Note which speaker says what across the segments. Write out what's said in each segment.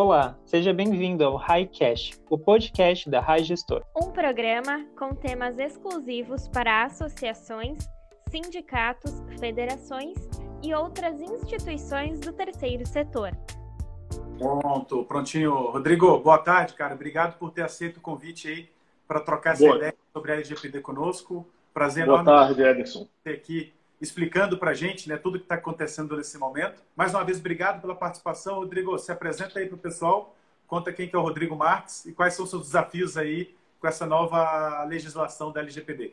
Speaker 1: Olá, seja bem-vindo ao HighCast, o podcast da High Gestor.
Speaker 2: Um programa com temas exclusivos para associações, sindicatos, federações e outras instituições do terceiro setor.
Speaker 3: Pronto, prontinho. Rodrigo, boa tarde, cara. Obrigado por ter aceito o convite aí para trocar essa boa. ideia sobre a LGPD conosco. Prazer
Speaker 4: boa enorme. Boa tarde, Ederson.
Speaker 3: Ter aqui explicando para a gente né, tudo que está acontecendo nesse momento. Mais uma vez, obrigado pela participação. Rodrigo, se apresenta aí para o pessoal, conta quem que é o Rodrigo Marques e quais são os seus desafios aí com essa nova legislação da LGPD.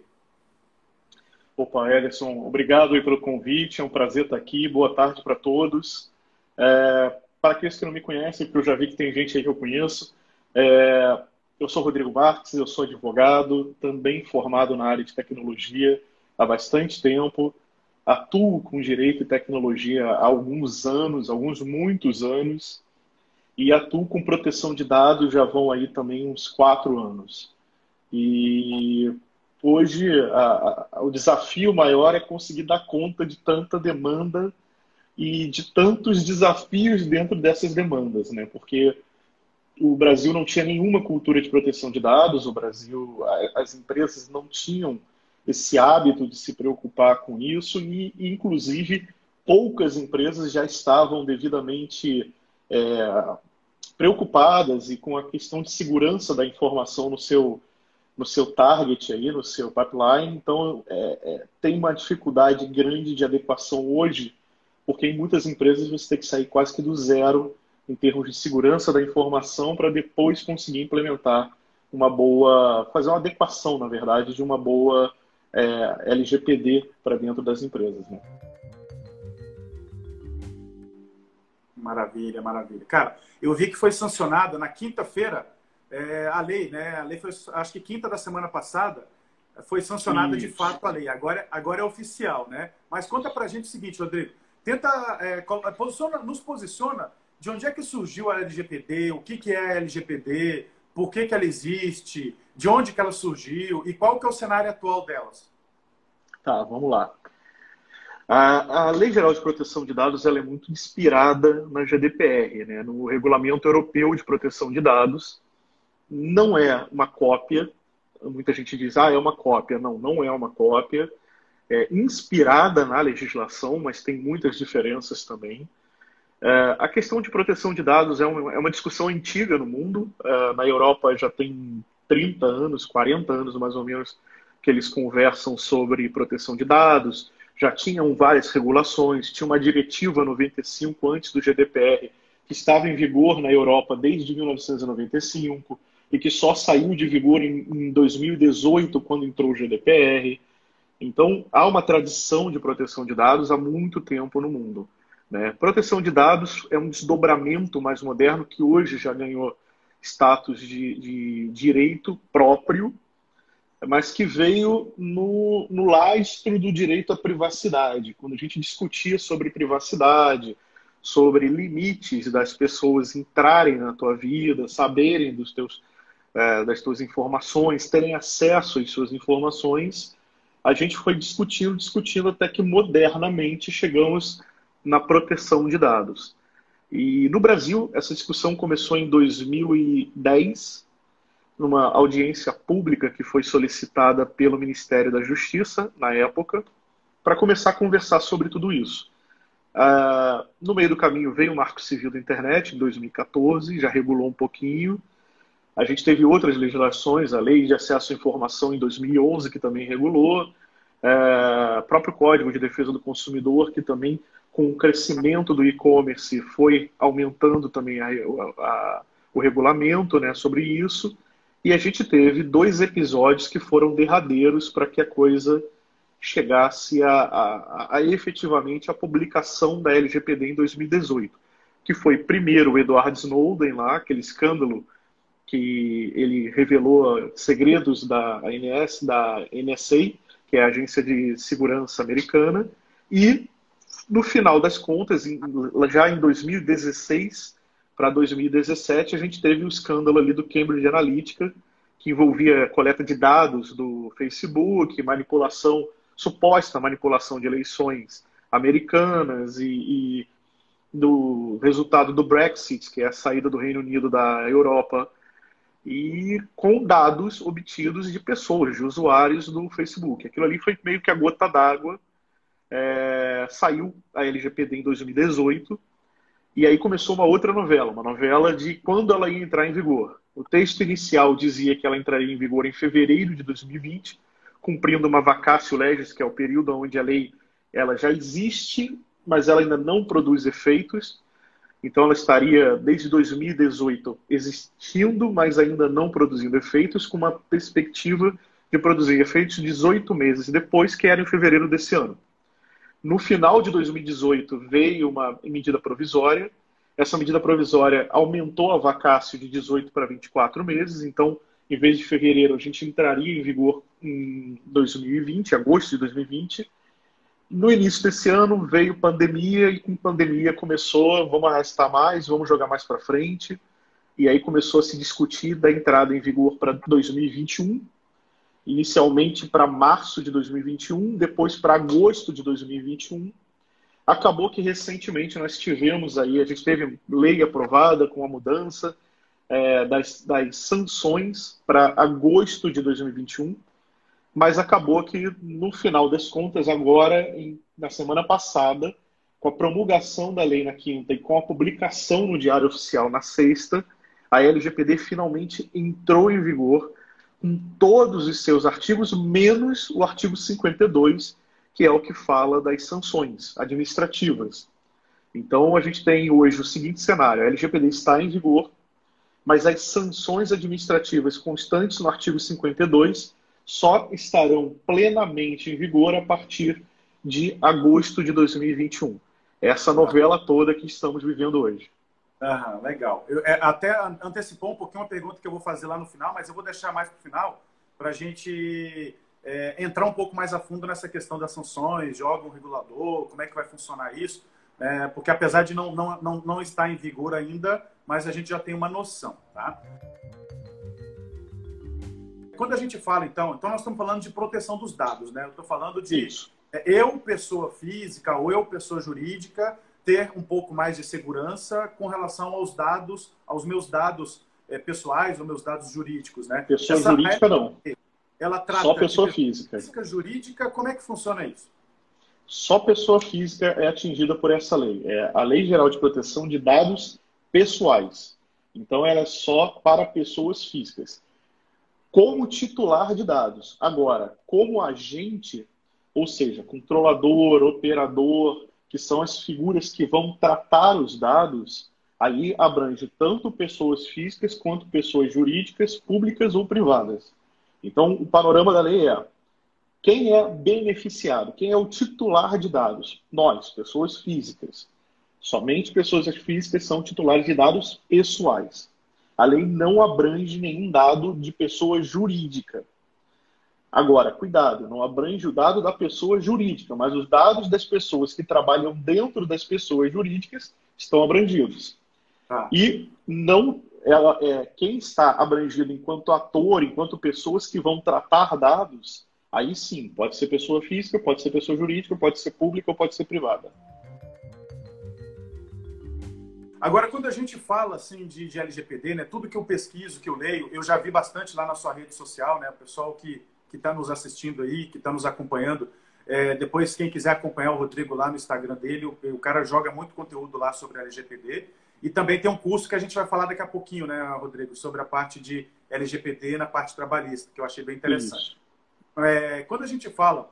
Speaker 4: Opa, Ederson, obrigado aí pelo convite, é um prazer estar aqui, boa tarde para todos. É, para aqueles que não me conhecem, porque eu já vi que tem gente aí que eu conheço, é, eu sou Rodrigo Marques, eu sou advogado, também formado na área de tecnologia há bastante tempo, atuo com direito e tecnologia há alguns anos, alguns muitos anos, e atuo com proteção de dados já vão aí também uns quatro anos. E hoje a, a, o desafio maior é conseguir dar conta de tanta demanda e de tantos desafios dentro dessas demandas, né? Porque o Brasil não tinha nenhuma cultura de proteção de dados, o Brasil, as empresas não tinham esse hábito de se preocupar com isso e, inclusive, poucas empresas já estavam devidamente é, preocupadas e com a questão de segurança da informação no seu no seu target aí, no seu pipeline. Então, é, é, tem uma dificuldade grande de adequação hoje, porque em muitas empresas você tem que sair quase que do zero em termos de segurança da informação para depois conseguir implementar uma boa, fazer uma adequação, na verdade, de uma boa é, LGPD para dentro das empresas. Né?
Speaker 3: Maravilha, maravilha. Cara, eu vi que foi sancionada na quinta-feira é, a lei, né? A lei foi, acho que quinta da semana passada, foi sancionada Isso. de fato a lei. Agora, agora é oficial, né? Mas conta pra gente o seguinte, Rodrigo. Tenta, é, posiciona, nos posiciona de onde é que surgiu a LGPD, o que, que é a LGPD, por que, que ela existe, de onde que ela surgiu e qual que é o cenário atual delas.
Speaker 4: Tá, vamos lá. A, a Lei Geral de Proteção de Dados ela é muito inspirada na GDPR, né, no Regulamento Europeu de Proteção de Dados. Não é uma cópia. Muita gente diz, ah, é uma cópia. Não, não é uma cópia. É inspirada na legislação, mas tem muitas diferenças também. É, a questão de proteção de dados é uma, é uma discussão antiga no mundo. É, na Europa já tem 30 anos, 40 anos mais ou menos, que eles conversam sobre proteção de dados. Já tinham várias regulações, tinha uma diretiva 95 antes do GDPR, que estava em vigor na Europa desde 1995 e que só saiu de vigor em, em 2018, quando entrou o GDPR. Então, há uma tradição de proteção de dados há muito tempo no mundo. Né? Proteção de dados é um desdobramento mais moderno que hoje já ganhou status de, de direito próprio, mas que veio no, no lastro do direito à privacidade. Quando a gente discutia sobre privacidade, sobre limites das pessoas entrarem na tua vida, saberem dos teus, é, das tuas informações, terem acesso às suas informações, a gente foi discutindo, discutindo até que modernamente chegamos na proteção de dados. E no Brasil, essa discussão começou em 2010, numa audiência pública que foi solicitada pelo Ministério da Justiça, na época, para começar a conversar sobre tudo isso. Uh, no meio do caminho veio o Marco Civil da Internet, em 2014, já regulou um pouquinho. A gente teve outras legislações, a Lei de Acesso à Informação em 2011, que também regulou, uh, próprio Código de Defesa do Consumidor, que também com o crescimento do e-commerce, foi aumentando também a, a, o regulamento né, sobre isso. E a gente teve dois episódios que foram derradeiros para que a coisa chegasse a, a, a, efetivamente a publicação da LGPD em 2018, que foi primeiro o Edward Snowden lá, aquele escândalo que ele revelou segredos da ANS, da NSA, que é a agência de segurança americana, e no final das contas, já em 2016 para 2017, a gente teve o escândalo ali do Cambridge Analytica, que envolvia coleta de dados do Facebook, manipulação, suposta manipulação de eleições americanas e, e, do resultado do Brexit, que é a saída do Reino Unido da Europa, e com dados obtidos de pessoas, de usuários do Facebook. Aquilo ali foi meio que a gota d'água. É, saiu a LGPD em 2018 e aí começou uma outra novela, uma novela de quando ela ia entrar em vigor. O texto inicial dizia que ela entraria em vigor em fevereiro de 2020, cumprindo uma vacácio legis, que é o período onde a lei ela já existe, mas ela ainda não produz efeitos. Então, ela estaria desde 2018 existindo, mas ainda não produzindo efeitos, com uma perspectiva de produzir efeitos 18 meses depois, que era em fevereiro desse ano. No final de 2018, veio uma medida provisória. Essa medida provisória aumentou a vacácio de 18 para 24 meses. Então, em vez de fevereiro, a gente entraria em vigor em 2020, agosto de 2020. No início desse ano veio pandemia e com pandemia começou, vamos arrastar mais, vamos jogar mais para frente. E aí começou a se discutir da entrada em vigor para 2021, inicialmente para março de 2021, depois para agosto de 2021. Acabou que recentemente nós tivemos aí, a gente teve lei aprovada com a mudança é, das, das sanções para agosto de 2021 mas acabou que, no final das contas, agora, em, na semana passada, com a promulgação da lei na quinta e com a publicação no Diário Oficial na sexta, a LGPD finalmente entrou em vigor com todos os seus artigos, menos o artigo 52, que é o que fala das sanções administrativas. Então, a gente tem hoje o seguinte cenário: a LGPD está em vigor, mas as sanções administrativas constantes no artigo 52 só estarão plenamente em vigor a partir de agosto de 2021. Essa novela toda que estamos vivendo hoje.
Speaker 3: Aham, legal. Eu, é, até antecipou um pouquinho uma pergunta que eu vou fazer lá no final, mas eu vou deixar mais para o final para a gente é, entrar um pouco mais a fundo nessa questão das sanções, joga um regulador, como é que vai funcionar isso. É, porque apesar de não, não, não, não estar em vigor ainda, mas a gente já tem uma noção, tá? Quando a gente fala, então, então nós estamos falando de proteção dos dados, né? Eu estou falando de Isso. É, eu, pessoa física, ou eu, pessoa jurídica, ter um pouco mais de segurança com relação aos dados, aos meus dados é, pessoais ou meus dados jurídicos, né?
Speaker 4: Pessoa Essa jurídica não.
Speaker 3: Ela trata
Speaker 4: Só pessoa física.
Speaker 3: Física jurídica, como é que funciona isso?
Speaker 4: Só pessoa física é atingida por essa lei. É a Lei Geral de Proteção de Dados Pessoais. Então, ela é só para pessoas físicas como titular de dados. Agora, como agente, ou seja, controlador, operador, que são as figuras que vão tratar os dados, aí abrange tanto pessoas físicas quanto pessoas jurídicas, públicas ou privadas. Então, o panorama da lei é quem é beneficiado, quem é o titular de dados? Nós, pessoas físicas. Somente pessoas físicas são titulares de dados pessoais a lei não abrange nenhum dado de pessoa jurídica. Agora, cuidado, não abrange o dado da pessoa jurídica, mas os dados das pessoas que trabalham dentro das pessoas jurídicas estão abrangidos. Ah. E não ela é quem está abrangido enquanto ator, enquanto pessoas que vão tratar dados, aí sim, pode ser pessoa física, pode ser pessoa jurídica, pode ser pública ou pode ser privada.
Speaker 3: Agora, quando a gente fala assim de, de, LGPD, né, tudo que eu pesquiso, que eu leio, eu já vi bastante lá na sua rede social, né, o pessoal que está nos assistindo aí, que está nos acompanhando. É, depois, quem quiser acompanhar o Rodrigo lá no Instagram dele, o, o, cara joga muito conteúdo lá sobre LGPD. E também tem um curso que a gente vai falar daqui a pouquinho, né, Rodrigo, sobre a parte de LGPD na parte trabalhista, que eu achei bem interessante. É, quando a gente fala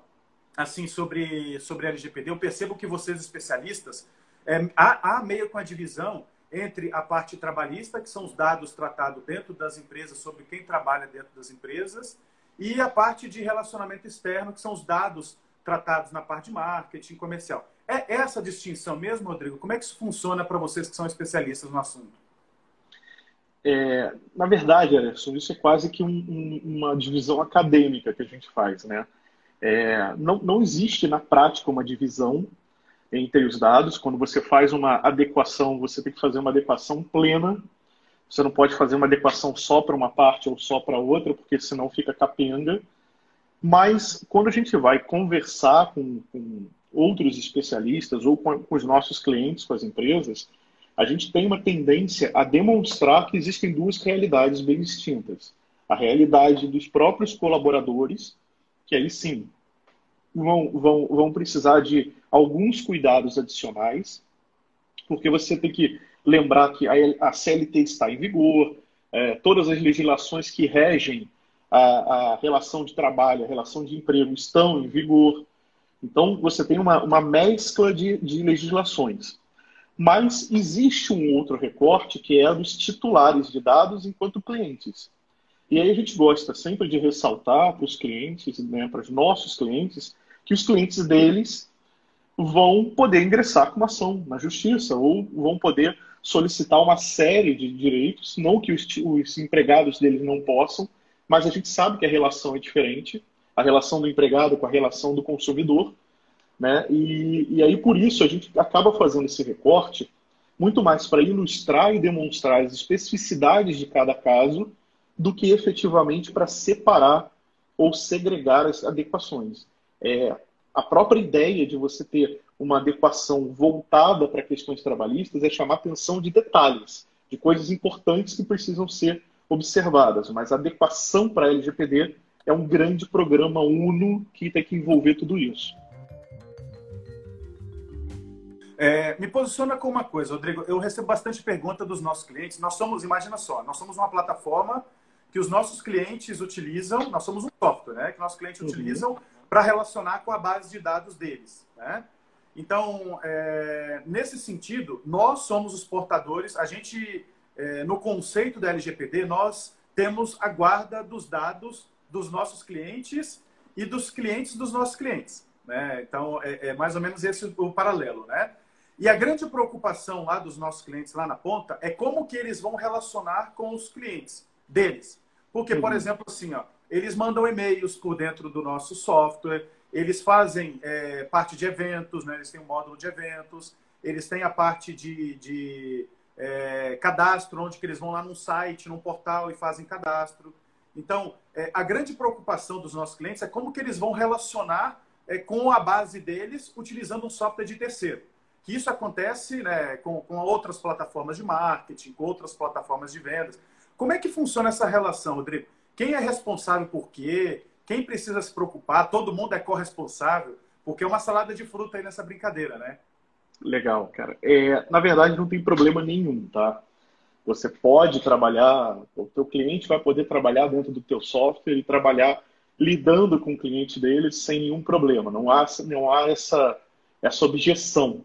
Speaker 3: assim sobre, sobre LGPD, eu percebo que vocês, especialistas, é, há, há meio com a divisão entre a parte trabalhista, que são os dados tratados dentro das empresas sobre quem trabalha dentro das empresas, e a parte de relacionamento externo, que são os dados tratados na parte de marketing comercial. É essa distinção mesmo, Rodrigo? Como é que isso funciona para vocês que são especialistas no assunto?
Speaker 4: É, na verdade, Anderson, isso é quase que um, um, uma divisão acadêmica que a gente faz, né? É, não, não existe na prática uma divisão entre os dados. Quando você faz uma adequação, você tem que fazer uma adequação plena. Você não pode fazer uma adequação só para uma parte ou só para outra, porque senão fica capenga. Mas quando a gente vai conversar com, com outros especialistas ou com, com os nossos clientes, com as empresas, a gente tem uma tendência a demonstrar que existem duas realidades bem distintas. A realidade dos próprios colaboradores, que aí sim vão, vão, vão precisar de alguns cuidados adicionais, porque você tem que lembrar que a, CLT está em vigor, é, todas as legislações que regem a, a, relação de trabalho, a relação de emprego estão em vigor. Então, você tem uma, uma mescla de, de legislações. Mas existe um outro recorte que é dos titulares de dados enquanto clientes. E aí a gente gosta sempre de ressaltar para os clientes, né, para os nossos clientes, que os clientes deles vão poder ingressar com uma ação na justiça ou vão poder solicitar uma série de direitos, não que os, os empregados deles não possam, mas a gente sabe que a relação é diferente, a relação do empregado com a relação do consumidor, né? E, e aí por isso a gente acaba fazendo esse recorte muito mais para ilustrar e demonstrar as especificidades de cada caso do que efetivamente para separar ou segregar as adequações. É, a própria ideia de você ter uma adequação voltada para questões trabalhistas é chamar atenção de detalhes, de coisas importantes que precisam ser observadas. Mas a adequação para a LGPD é um grande programa uno que tem que envolver tudo isso.
Speaker 3: É, me posiciona com uma coisa, Rodrigo. Eu recebo bastante pergunta dos nossos clientes. Nós somos, imagina só, nós somos uma plataforma que os nossos clientes utilizam. Nós somos um software, né? Que nossos clientes uhum. utilizam para relacionar com a base de dados deles. Né? Então, é, nesse sentido, nós somos os portadores, a gente, é, no conceito da LGPD, nós temos a guarda dos dados dos nossos clientes e dos clientes dos nossos clientes. Né? Então, é, é mais ou menos esse o paralelo. Né? E a grande preocupação lá dos nossos clientes lá na ponta é como que eles vão relacionar com os clientes deles. Porque, por uhum. exemplo, assim, ó, eles mandam e-mails por dentro do nosso software, eles fazem é, parte de eventos, né? eles têm um módulo de eventos, eles têm a parte de, de é, cadastro, onde eles vão lá num site, num portal e fazem cadastro. Então, é, a grande preocupação dos nossos clientes é como que eles vão relacionar é, com a base deles utilizando um software de terceiro. Que isso acontece né, com, com outras plataformas de marketing, com outras plataformas de vendas. Como é que funciona essa relação, Rodrigo? Quem é responsável por quê? Quem precisa se preocupar? Todo mundo é corresponsável? Porque é uma salada de fruta aí nessa brincadeira, né?
Speaker 4: Legal, cara. É, na verdade, não tem problema nenhum, tá? Você pode trabalhar, o teu cliente vai poder trabalhar dentro do teu software e trabalhar lidando com o cliente dele sem nenhum problema. Não há, não há essa, essa objeção.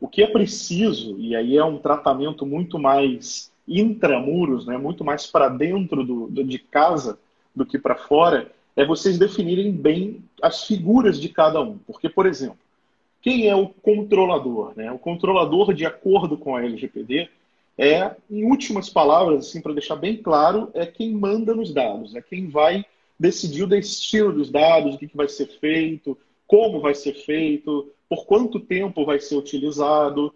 Speaker 4: O que é preciso, e aí é um tratamento muito mais intramuros, né, muito mais para dentro do, do, de casa do que para fora, é vocês definirem bem as figuras de cada um. Porque, por exemplo, quem é o controlador? Né? O controlador, de acordo com a LGPD, é, em últimas palavras, assim, para deixar bem claro, é quem manda nos dados, é quem vai decidir o destino dos dados, o que, que vai ser feito, como vai ser feito, por quanto tempo vai ser utilizado.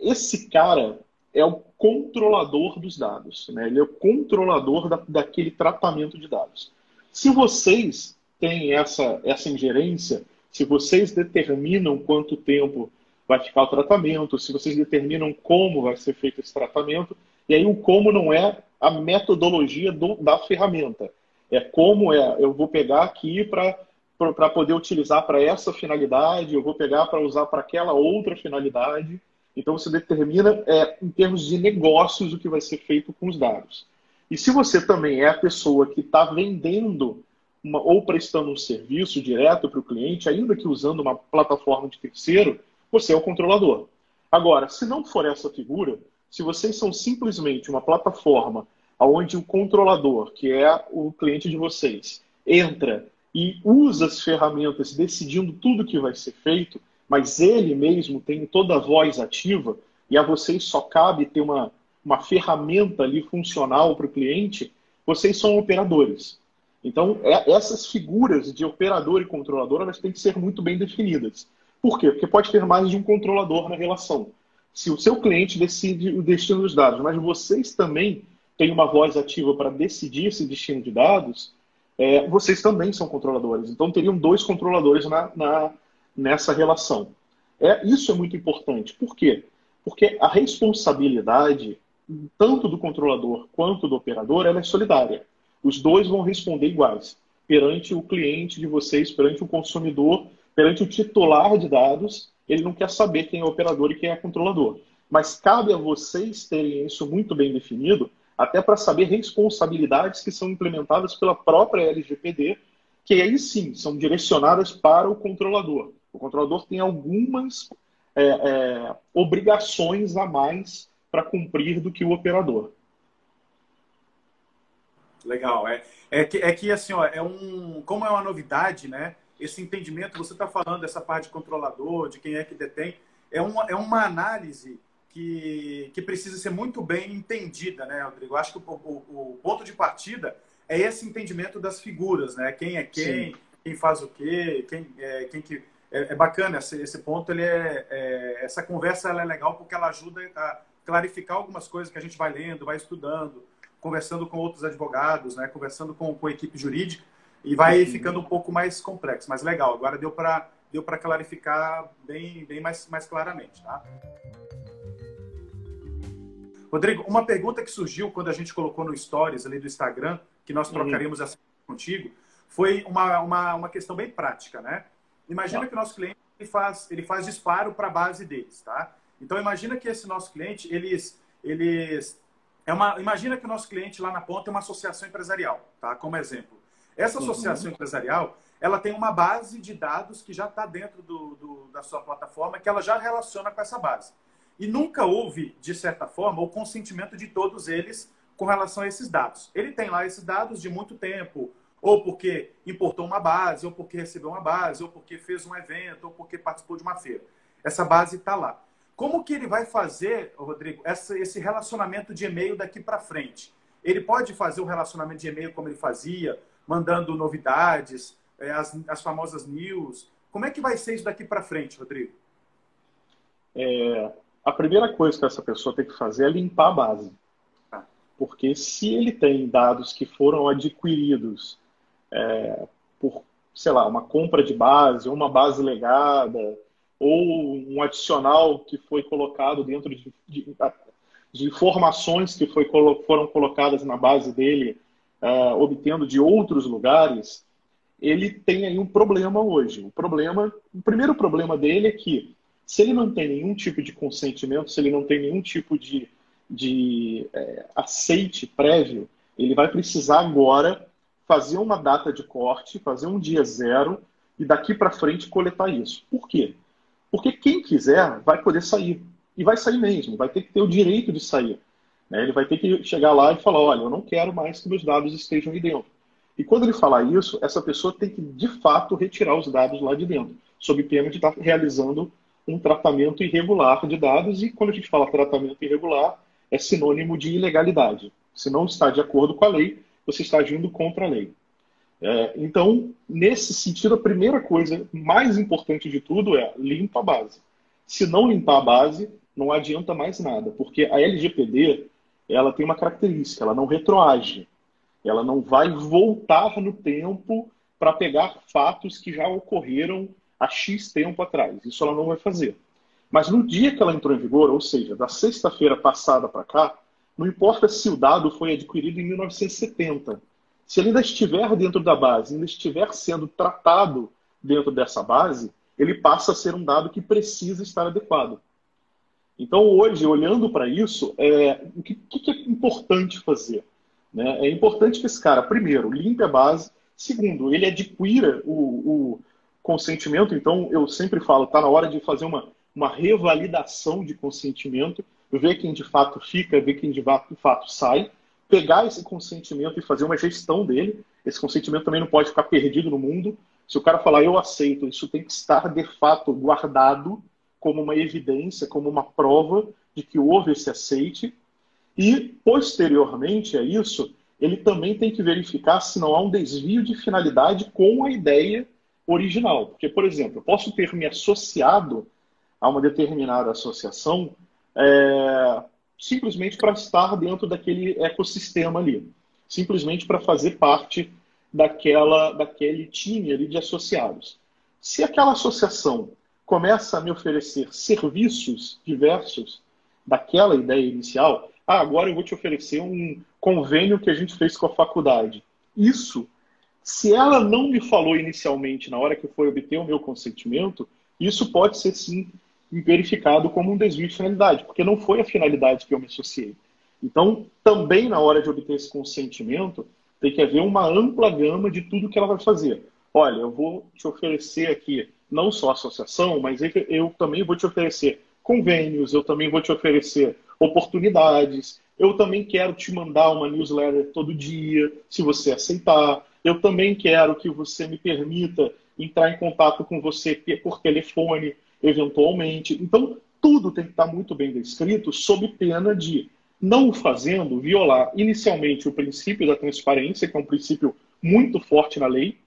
Speaker 4: Esse cara é o controlador dos dados, né? ele é o controlador da, daquele tratamento de dados. Se vocês têm essa, essa ingerência, se vocês determinam quanto tempo vai ficar o tratamento, se vocês determinam como vai ser feito esse tratamento, e aí o como não é a metodologia do, da ferramenta, é como é, eu vou pegar aqui para poder utilizar para essa finalidade, eu vou pegar para usar para aquela outra finalidade. Então você determina é, em termos de negócios o que vai ser feito com os dados. E se você também é a pessoa que está vendendo uma, ou prestando um serviço direto para o cliente, ainda que usando uma plataforma de terceiro, você é o controlador. Agora, se não for essa figura, se vocês são simplesmente uma plataforma onde o controlador, que é o cliente de vocês, entra e usa as ferramentas decidindo tudo que vai ser feito, mas ele mesmo tem toda a voz ativa e a vocês só cabe ter uma, uma ferramenta ali funcional para o cliente, vocês são operadores. Então, é, essas figuras de operador e controlador elas têm que ser muito bem definidas. Por quê? Porque pode ter mais de um controlador na relação. Se o seu cliente decide o destino dos dados, mas vocês também têm uma voz ativa para decidir esse destino de dados, é, vocês também são controladores. Então, teriam dois controladores na, na nessa relação. É, isso é muito importante. Por quê? Porque a responsabilidade, tanto do controlador quanto do operador, ela é solidária. Os dois vão responder iguais perante o cliente de vocês, perante o consumidor, perante o titular de dados. Ele não quer saber quem é operador e quem é controlador. Mas cabe a vocês terem isso muito bem definido, até para saber responsabilidades que são implementadas pela própria LGPD, que aí sim são direcionadas para o controlador. O controlador tem algumas é, é, obrigações a mais para cumprir do que o operador.
Speaker 3: Legal. É, é, que, é que, assim, ó, é um, como é uma novidade, né? Esse entendimento, você está falando dessa parte de controlador, de quem é que detém, é uma, é uma análise que, que precisa ser muito bem entendida, né, Rodrigo? Acho que o, o, o, ponto de partida é esse entendimento das figuras, né? Quem é quem, Sim. quem faz o quê, quem, é, quem que... É, é bacana esse, esse, ponto, ele é, é, essa conversa ela é legal porque ela ajuda a clarificar algumas coisas que a gente vai lendo, vai estudando, conversando com outros advogados, né? Conversando com, com a equipe jurídica e vai uhum. ficando um pouco mais complexo, mas legal. Agora deu para deu para clarificar bem, bem mais, mais claramente, tá? Rodrigo, uma pergunta que surgiu quando a gente colocou no Stories ali do Instagram, que nós uhum. trocaríamos essa contigo, foi uma, uma, uma questão bem prática, né? Imagina tá. que o nosso cliente ele faz, ele faz disparo para a base deles, tá? Então, imagina que esse nosso cliente, eles, eles é uma, imagina que o nosso cliente lá na ponta é uma associação empresarial, tá? Como exemplo. Essa uhum. associação uhum. empresarial, ela tem uma base de dados que já está dentro do, do, da sua plataforma, que ela já relaciona com essa base. E nunca houve, de certa forma, o consentimento de todos eles com relação a esses dados. Ele tem lá esses dados de muito tempo, ou porque importou uma base, ou porque recebeu uma base, ou porque fez um evento, ou porque participou de uma feira. Essa base está lá. Como que ele vai fazer, Rodrigo, essa, esse relacionamento de e-mail daqui para frente? Ele pode fazer o relacionamento de e-mail como ele fazia, mandando novidades, é, as, as famosas news. Como é que vai ser isso daqui para frente, Rodrigo?
Speaker 4: É, a primeira coisa que essa pessoa tem que fazer é limpar a base. Tá. Porque se ele tem dados que foram adquiridos é, por, sei lá, uma compra de base, uma base legada, ou um adicional que foi colocado dentro de, de, de informações que foi, foram colocadas na base dele, uh, obtendo de outros lugares, ele tem aí um problema hoje. O problema, o primeiro problema dele é que se ele não tem nenhum tipo de consentimento, se ele não tem nenhum tipo de, de é, aceite prévio, ele vai precisar agora fazer uma data de corte, fazer um dia zero e daqui para frente coletar isso. Por quê? Porque quem quiser vai poder sair. E vai sair mesmo, vai ter que ter o direito de sair. Né? Ele vai ter que chegar lá e falar: olha, eu não quero mais que meus dados estejam aí dentro. E quando ele falar isso, essa pessoa tem que, de fato, retirar os dados lá de dentro, sob pena de estar realizando um tratamento irregular de dados, e quando a gente fala tratamento irregular, é sinônimo de ilegalidade. Se não está de acordo com a lei, você está agindo contra a lei. É, então, nesse sentido, a primeira coisa mais importante de tudo é limpa a base. Se não limpar a base, não adianta mais nada, porque a LGPD ela tem uma característica, ela não retroage. Ela não vai voltar no tempo para pegar fatos que já ocorreram há X tempo atrás. Isso ela não vai fazer. Mas no dia que ela entrou em vigor, ou seja, da sexta-feira passada para cá, não importa se o dado foi adquirido em 1970. Se ele ainda estiver dentro da base, ainda estiver sendo tratado dentro dessa base, ele passa a ser um dado que precisa estar adequado. Então, hoje, olhando para isso, é, o que, que, é importante fazer? Né? É importante que esse cara, primeiro, limpe a base, segundo, ele adquira o, o consentimento, então eu sempre falo, está na hora de fazer uma, uma revalidação de consentimento, ver quem de fato fica, ver quem de fato sai, pegar esse consentimento e fazer uma gestão dele. Esse consentimento também não pode ficar perdido no mundo. Se o cara falar eu aceito, isso tem que estar de fato guardado como uma evidência, como uma prova de que houve esse aceite. E posteriormente a isso, ele também tem que verificar se não há um desvio de finalidade com a ideia original. Porque, por exemplo, eu posso ter me associado a uma determinada associação é, simplesmente para estar dentro daquele ecossistema ali, simplesmente para fazer parte daquela, daquele time ali de associados. Se aquela associação começa a me oferecer serviços diversos daquela ideia inicial, ah, agora eu vou te oferecer um convênio que a gente fez com a faculdade. Isso, se ela não me falou inicialmente, na hora que foi obter o meu consentimento, isso pode ser sim verificado como um desvio de finalidade, porque não foi a finalidade que eu me associei. Então, também na hora de obter esse consentimento, tem que haver uma ampla gama de tudo que ela vai fazer. Olha, eu vou te oferecer aqui não só associação, mas eu também vou te oferecer convênios, eu também vou te oferecer oportunidades, eu também quero te mandar uma newsletter todo dia, se você aceitar. Eu também quero que você me permita entrar em contato com você por telefone, eventualmente. Então, tudo tem que estar muito bem descrito, sob pena de, não o fazendo, violar inicialmente o princípio da transparência, que é um princípio muito forte na lei,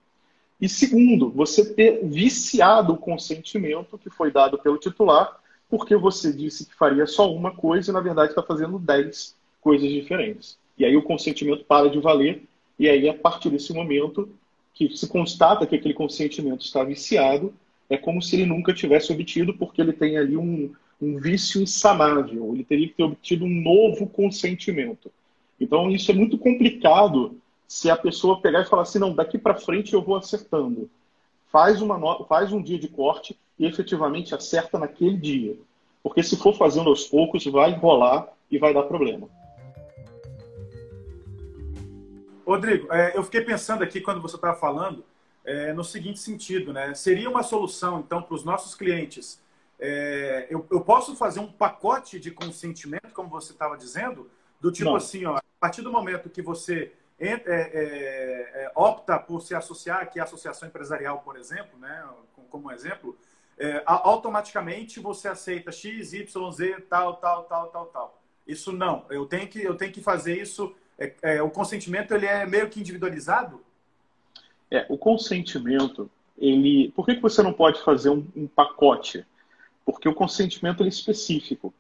Speaker 4: e segundo, você ter viciado o consentimento que foi dado pelo titular, porque você disse que faria só uma coisa e, na verdade, está fazendo dez coisas diferentes. E aí o consentimento para de valer, e aí, a partir desse momento, que se constata que aquele consentimento está viciado, é como se ele nunca tivesse obtido, porque ele tem ali um, um vício insanável. Ele teria que ter obtido um novo consentimento. Então, isso é muito complicado se a pessoa pegar e falar assim, não, daqui para frente eu vou acertando. Faz, uma, faz um dia de corte e efetivamente acerta naquele dia. Porque se for fazendo aos poucos, vai enrolar e vai dar problema.
Speaker 3: Rodrigo, é, eu fiquei pensando aqui quando você estava falando é, no seguinte sentido, né? Seria uma solução, então, para os nossos clientes. É, eu, eu, posso fazer um pacote de consentimento, como você estava dizendo, do tipo Não. assim, ó, a partir do momento que você é, é, é, opta por se associar, que é a associação empresarial, por exemplo, né, como exemplo, automaticamente você aceita X, Y, Z, tal, tal, tal, tal, tal. Isso não. Eu tenho que, eu tenho que fazer isso. o consentimento ele é meio que individualizado?
Speaker 4: É, o consentimento, ele. Por que, que você não pode fazer um, um pacote? Porque o consentimento é específico.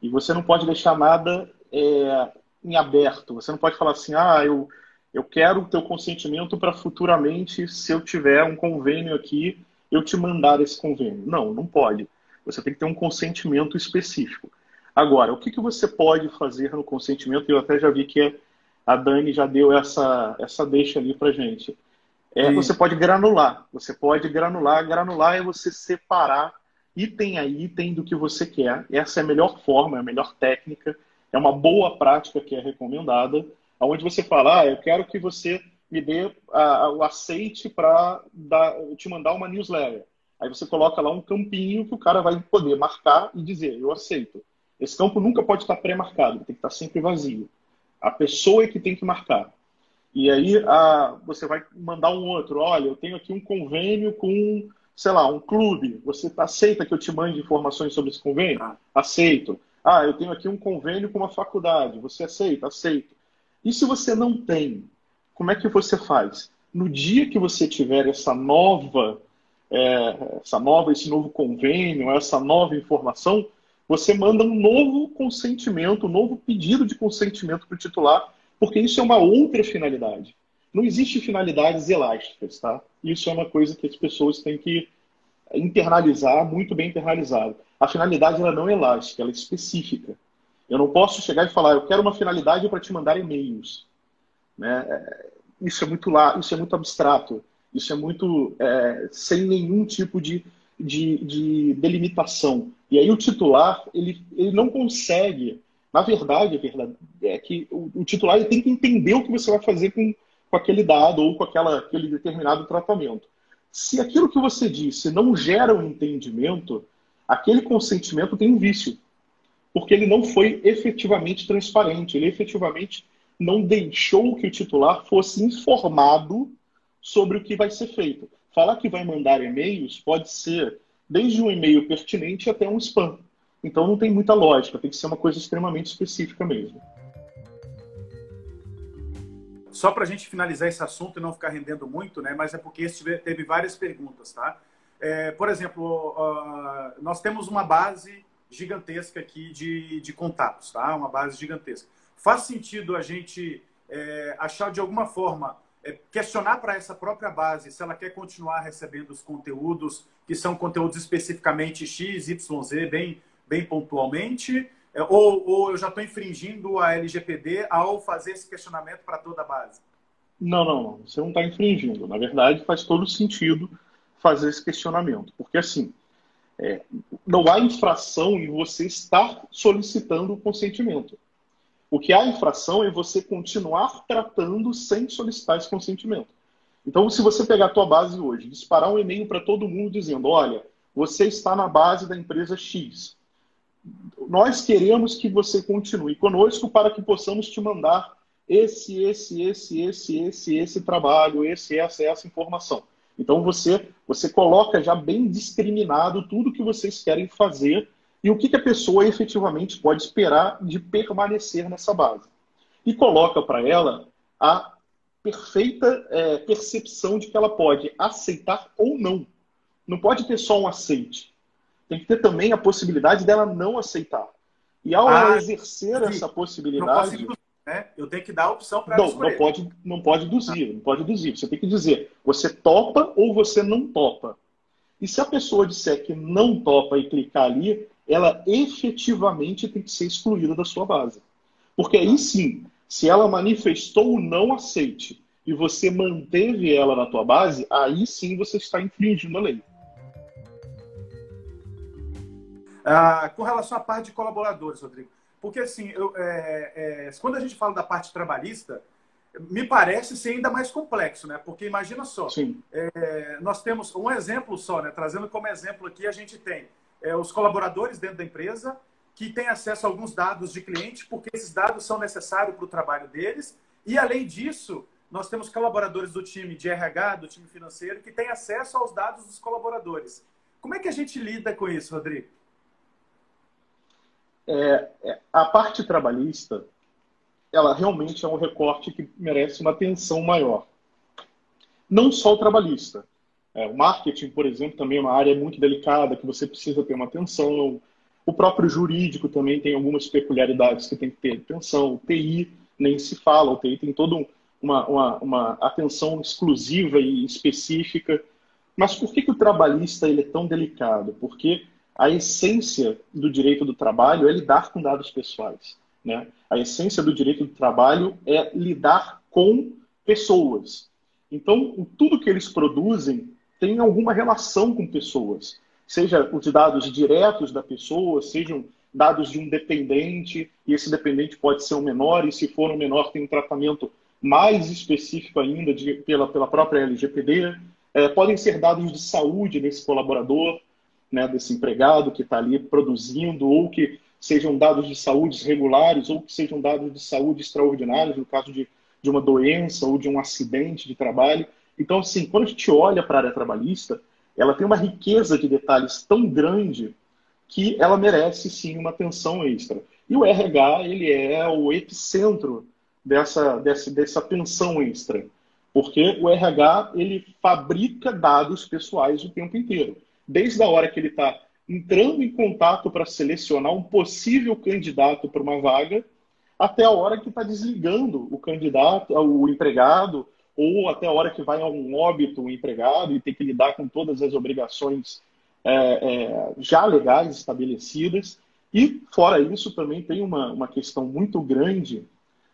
Speaker 4: E você não pode deixar nada é, em aberto. Você não pode falar assim, ah, eu, eu quero o teu consentimento para futuramente, se eu tiver um convênio aqui, eu te mandar esse convênio. Não, não pode. Você tem que ter um consentimento específico. Agora, o que, que você pode fazer no consentimento? Eu até já vi que a Dani já deu essa, essa deixa ali para gente. É, você pode granular. Você pode granular. Granular é você separar item a item do que você quer. Essa é a melhor forma, é a melhor técnica. É uma boa prática que é recomendada. Onde você fala, ah, eu quero que você me dê ah, o aceite para te mandar uma newsletter. Aí você coloca lá um campinho que o cara vai poder marcar e dizer, eu aceito. Esse campo nunca pode estar pré-marcado, tem que estar sempre vazio. A pessoa é que tem que marcar. E aí a, você vai mandar um outro, olha, eu tenho aqui um convênio com, sei lá, um clube. Você aceita que eu te mande informações sobre esse convênio? Ah. Aceito. Ah, eu tenho aqui um convênio com uma faculdade. Você aceita? Aceito. E se você não tem, como é que você faz? No dia que você tiver essa nova, é, essa nova, esse novo convênio, essa nova informação, você manda um novo consentimento, um novo pedido de consentimento para o titular porque isso é uma outra finalidade. Não existe finalidades elásticas, tá? Isso é uma coisa que as pessoas têm que internalizar, muito bem internalizado. A finalidade ela não é elástica, ela é específica. Eu não posso chegar e falar, eu quero uma finalidade para te mandar e-mails. Né? É, isso é muito lá, isso é muito abstrato, isso é muito é, sem nenhum tipo de, de, de, delimitação. E aí o titular ele, ele não consegue na verdade, a verdade é que o, o titular ele tem que entender o que você vai fazer com, com aquele dado ou com aquela, aquele determinado tratamento. Se aquilo que você disse não gera um entendimento, aquele consentimento tem um vício. Porque ele não foi efetivamente transparente, ele efetivamente não deixou que o titular fosse informado sobre o que vai ser feito. Falar que vai mandar e-mails pode ser desde um e-mail pertinente até um spam. Então não tem muita lógica, tem que ser uma coisa extremamente específica mesmo.
Speaker 3: Só para a gente finalizar esse assunto e não ficar rendendo muito, né? Mas é porque teve várias perguntas, tá? É, por exemplo, uh, nós temos uma base gigantesca aqui de, de contatos, tá? Uma base gigantesca. Faz sentido a gente é, achar de alguma forma é, questionar para essa própria base se ela quer continuar recebendo os conteúdos que são conteúdos especificamente X, Y, Z, bem, bem pontualmente, é, ou, ou eu já estou infringindo a LGPD ao fazer esse questionamento para toda a base?
Speaker 4: Não, não, não. Você não está infringindo. Na verdade, faz todo sentido fazer esse questionamento. Porque, assim, é, não há infração em você estar solicitando o consentimento. O que há infração é você continuar tratando sem solicitar esse consentimento. Então, se você pegar a tua base hoje, disparar um e-mail para todo mundo dizendo, olha, você está na base da empresa X. Nós queremos que você continue conosco para que possamos te mandar esse, esse, esse, esse, esse, esse trabalho, esse, essa, essa informação. Então você você coloca já bem discriminado tudo que vocês querem fazer e o que, que a pessoa efetivamente pode esperar de permanecer nessa base. E coloca para ela a perfeita é, percepção de que ela pode aceitar ou não. Não pode ter só um aceite. Tem que ter também a possibilidade dela não aceitar. E ao ah, exercer sim. essa possibilidade
Speaker 3: né? Eu tenho que dar a opção para
Speaker 4: não, não pode, não pode induzir, não pode induzir. Você tem que dizer, você topa ou você não topa. E se a pessoa disser que não topa e clicar ali, ela efetivamente tem que ser excluída da sua base. Porque aí sim, se ela manifestou o não aceite e você manteve ela na tua base, aí sim você está infringindo a lei.
Speaker 3: Ah, com relação à parte de colaboradores, Rodrigo, porque, assim, eu, é, é, quando a gente fala da parte trabalhista, me parece ser ainda mais complexo, né? Porque imagina só, é, nós temos um exemplo só, né? Trazendo como exemplo aqui, a gente tem é, os colaboradores dentro da empresa que têm acesso a alguns dados de cliente, porque esses dados são necessários para o trabalho deles. E, além disso, nós temos colaboradores do time de RH, do time financeiro, que têm acesso aos dados dos colaboradores. Como é que a gente lida com isso, Rodrigo?
Speaker 4: É, é, a parte trabalhista, ela realmente é um recorte que merece uma atenção maior. Não só o trabalhista. É, o marketing, por exemplo, também é uma área muito delicada que você precisa ter uma atenção. O próprio jurídico também tem algumas peculiaridades que tem que ter atenção. O TI nem se fala, o TI tem toda uma, uma, uma atenção exclusiva e específica. Mas por que, que o trabalhista ele é tão delicado? Porque a essência do direito do trabalho é lidar com dados pessoais. Né? A essência do direito do trabalho é lidar com pessoas. Então, tudo que eles produzem tem alguma relação com pessoas. Seja os dados diretos da pessoa, sejam dados de um dependente, e esse dependente pode ser um menor, e se for um menor, tem um tratamento mais específico ainda de, pela, pela própria LGPD. É, podem ser dados de saúde desse colaborador, né, desse empregado que está ali produzindo, ou que sejam dados de saúde regulares, ou que sejam dados de saúde extraordinários, no caso de, de uma doença ou de um acidente de trabalho. Então, assim, quando a gente olha para a área trabalhista, ela tem uma riqueza de detalhes tão grande que ela merece, sim, uma atenção extra. E o RH, ele é o epicentro dessa, dessa, dessa atenção extra. Porque o RH, ele fabrica dados pessoais o tempo inteiro desde a hora que ele está entrando em contato para selecionar um possível candidato para uma vaga, até a hora que está desligando o candidato, o empregado, ou até a hora que vai a um óbito o empregado e tem que lidar com todas as obrigações é, é, já legais estabelecidas. E, fora isso, também tem uma, uma questão muito grande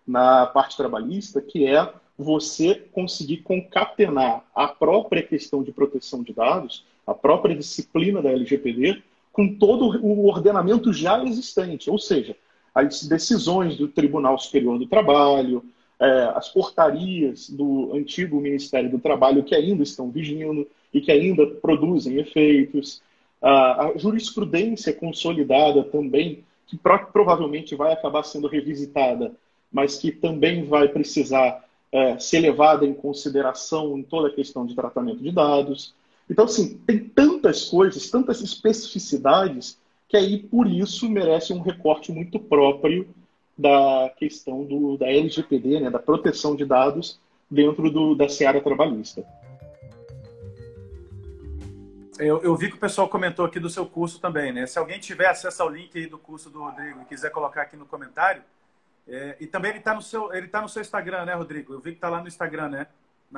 Speaker 4: na parte trabalhista, que é você conseguir concatenar a própria questão de proteção de dados a própria disciplina da LGPD com todo o ordenamento já existente, ou seja, as decisões do Tribunal Superior do Trabalho, é, as portarias do antigo Ministério do Trabalho que ainda estão vigindo e que ainda produzem efeitos, a, a jurisprudência consolidada também, que pro, provavelmente vai acabar sendo revisitada, mas que também vai precisar é, ser levada em consideração em toda a questão de tratamento de dados. Então, assim, tem tantas coisas, tantas especificidades, que aí, por isso, merece um recorte muito próprio da questão do, da LGPD, né, da proteção de dados dentro do, da seara trabalhista.
Speaker 3: Eu, eu, vi que o pessoal comentou aqui do seu curso também, né? Se alguém tiver acesso ao link do curso do Rodrigo e quiser colocar aqui no comentário, é, e também ele está no, seu, ele tá no seu Instagram, né, Rodrigo? Eu vi que está lá no Instagram, né?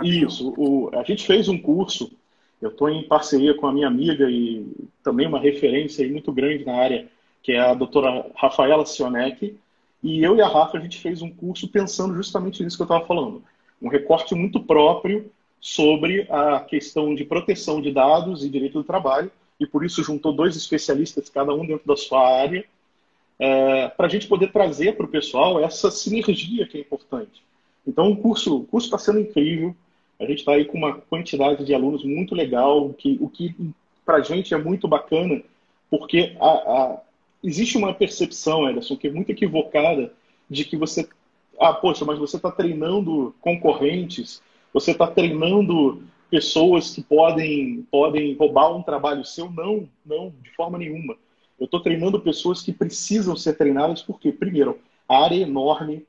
Speaker 4: Isso, o, a gente fez um curso, eu estou em parceria com a minha amiga e também uma referência muito grande na área, que é a doutora Rafaela Sionek, e eu e a Rafa, a gente fez um curso pensando justamente nisso que eu estava falando. Um recorte muito próprio sobre a questão de proteção de dados e direito do trabalho, e por isso juntou dois especialistas, cada um dentro da sua área, é, para a gente poder trazer para o pessoal essa sinergia que é importante. Então, o curso está sendo incrível, a gente está aí com uma quantidade de alunos muito legal, que, o que para a gente é muito bacana, porque a, a, existe uma percepção, Ederson, que é muito equivocada, de que você. Ah, poxa, mas você está treinando concorrentes, você está treinando pessoas que podem, podem roubar um trabalho seu. Não, não, de forma nenhuma. Eu estou treinando pessoas que precisam ser treinadas porque, primeiro, a área é enorme,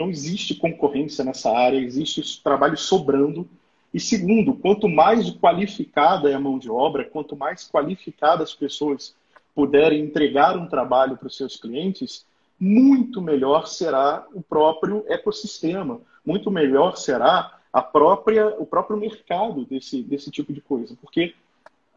Speaker 4: não existe concorrência nessa área, existe trabalho sobrando. E segundo, quanto mais qualificada é a mão de obra, quanto mais qualificadas as pessoas puderem entregar um trabalho para os seus clientes, muito melhor será o próprio ecossistema, muito melhor será a própria, o próprio mercado desse, desse tipo de coisa. Porque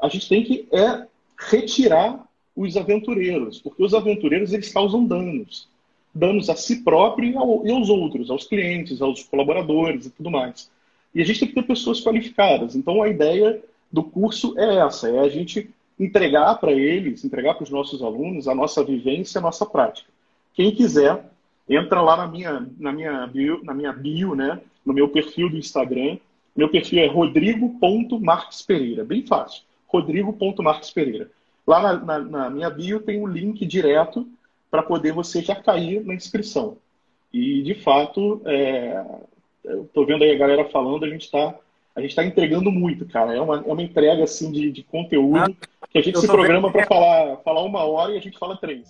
Speaker 4: a gente tem que é, retirar os aventureiros, porque os aventureiros eles causam danos danos a si próprio e aos outros, aos clientes, aos colaboradores e tudo mais. E a gente tem que ter pessoas qualificadas. Então a ideia do curso é essa, é a gente entregar para eles, entregar para os nossos alunos a nossa vivência, a nossa prática. Quem quiser, entra lá na minha, na minha bio, na minha bio, né, no meu perfil do Instagram. Meu perfil é rodrigo.marquespereira, bem fácil. rodrigo.marquespereira. Lá na, na, na minha bio tem um link direto para poder você já cair na inscrição. E, de fato, é, eu estou vendo aí a galera falando, a gente está a gente está entregando muito, cara. É uma, é uma entrega assim de, de conteúdo que a gente se programa para falar, falar uma hora e a gente fala três.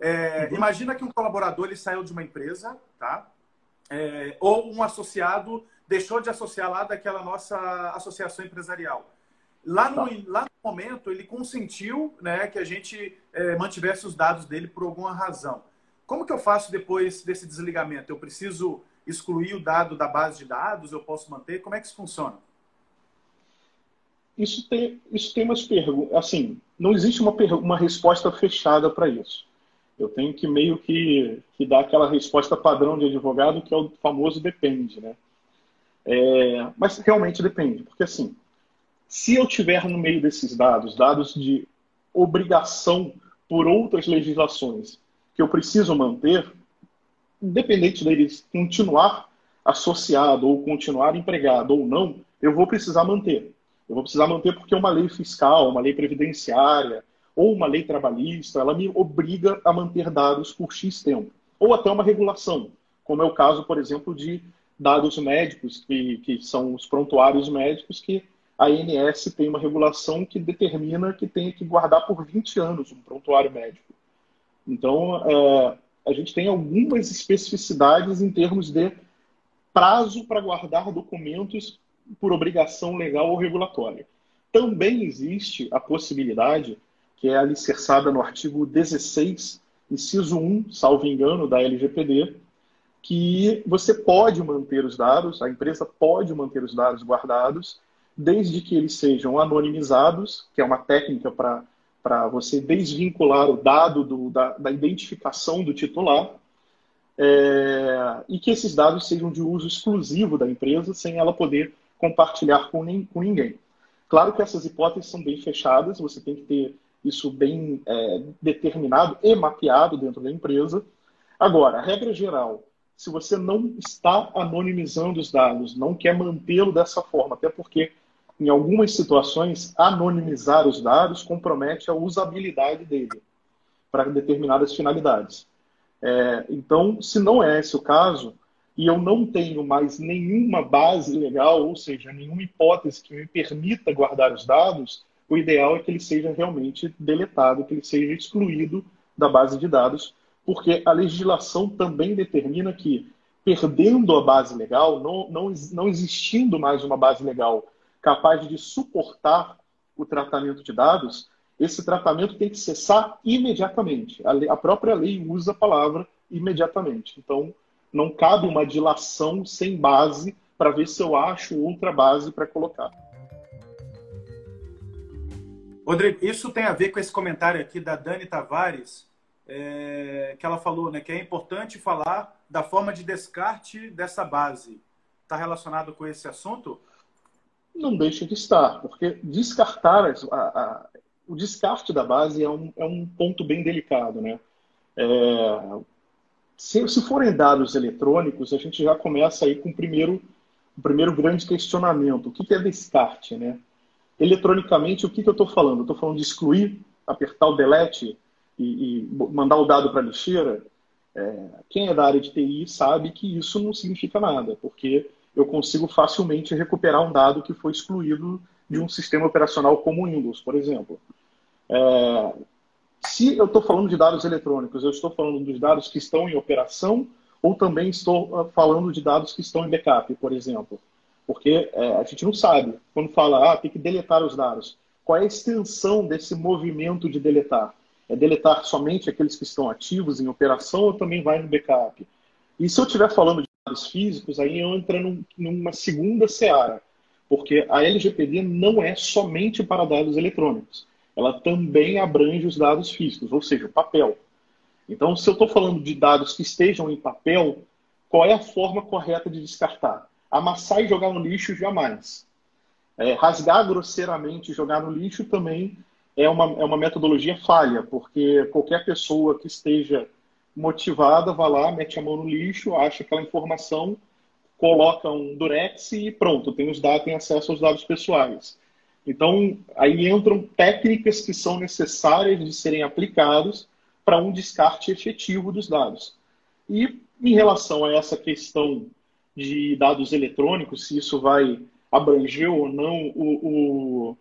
Speaker 3: É, imagina que um colaborador ele saiu de uma empresa, tá? É, ou um associado deixou de associar lá daquela nossa associação empresarial. Lá no, tá. lá no momento, ele consentiu né, que a gente é, mantivesse os dados dele por alguma razão. Como que eu faço depois desse desligamento? Eu preciso excluir o dado da base de dados? Eu posso manter? Como é que isso funciona?
Speaker 4: Isso tem, isso tem umas perguntas. Assim, não existe uma, uma resposta fechada para isso. Eu tenho que meio que, que dar aquela resposta padrão de advogado, que é o famoso depende, né? É, mas realmente depende, porque assim, se eu tiver no meio desses dados, dados de obrigação por outras legislações que eu preciso manter, independente deles continuar associado ou continuar empregado ou não, eu vou precisar manter. Eu vou precisar manter porque uma lei fiscal, uma lei previdenciária ou uma lei trabalhista, ela me obriga a manter dados por X tempo. Ou até uma regulação, como é o caso, por exemplo, de dados médicos, que, que são os prontuários médicos, que a ANS tem uma regulação que determina que tem que guardar por 20 anos um prontuário médico. Então, é, a gente tem algumas especificidades em termos de prazo para guardar documentos por obrigação legal ou regulatória. Também existe a possibilidade, que é alicerçada no artigo 16, inciso 1, salvo engano, da LGPD, que você pode manter os dados, a empresa pode manter os dados guardados desde que eles sejam anonimizados, que é uma técnica para você desvincular o dado do, da, da, identificação do titular, é, e que esses dados sejam de uso exclusivo da empresa, sem ela poder compartilhar com, nem, com ninguém. Claro que essas hipóteses são bem fechadas, você tem que ter isso bem é, determinado e mapeado dentro da empresa. Agora, a regra geral, se você não está anonimizando os dados, não quer mantê-lo dessa forma, até porque em algumas situações, anonimizar os dados compromete a usabilidade dele para determinadas finalidades. É, então, se não é esse o caso, e eu não tenho mais nenhuma base legal, ou seja, nenhuma hipótese que me permita guardar os dados, o ideal é que ele seja realmente deletado, que ele seja excluído da base de dados, porque a legislação também determina que, perdendo a base legal, não, não, não existindo mais uma base legal capaz de suportar o tratamento de dados, esse tratamento tem que cessar imediatamente. A, própria lei usa a palavra imediatamente. Então, Não cabe uma dilação sem base para ver se eu acho outra base para colocar.
Speaker 3: Rodrigo, isso tem a ver com esse comentário aqui da Dani Tavares, é, que ela falou né, que é importante falar da forma de descarte dessa base. Está relacionado com esse assunto?
Speaker 4: Não deixa de estar, porque descartar a, a, o descarte da base é um, é um ponto bem delicado. Né? É, se, se forem dados eletrônicos, a gente já começa aí com o primeiro, o primeiro grande questionamento. O que, que é descarte? Né? Eletronicamente, o que, que eu estou falando? Estou falando de excluir, apertar o delete e, e mandar o dado para a lixeira? É, quem é da área de TI sabe que isso não significa nada, porque eu consigo facilmente recuperar um dado que foi excluído de um sistema operacional como o Windows, por exemplo. É, se eu estou falando de dados eletrônicos, eu estou falando dos dados que estão em operação ou também estou ah, falando de dados que estão em backup, por exemplo. Porque é, a gente não sabe. Quando fala, ah, tem que deletar os dados. Qual é a extensão desse movimento de deletar? É deletar somente aqueles que estão ativos em operação ou também vai no backup? E se eu estiver falando de dados físicos, aí entra num, numa segunda seara. Porque a LGPD não é somente para dados eletrônicos ela também abrange os dados físicos, ou seja, o papel. Então, se eu estou falando de dados que estejam em papel, qual é a forma correta de descartar? Amassar e jogar no lixo, jamais. É, rasgar grosseiramente e jogar no lixo também é uma, é uma metodologia falha, porque qualquer pessoa que esteja motivada vai lá, mete a mão no lixo, acha aquela informação, coloca um durex e pronto, tem os dados, tem acesso aos dados pessoais. Então, aí entram técnicas que são necessárias de serem aplicadas para um descarte efetivo dos dados. E em relação a essa questão de dados eletrônicos, se isso vai abranger ou não o, o,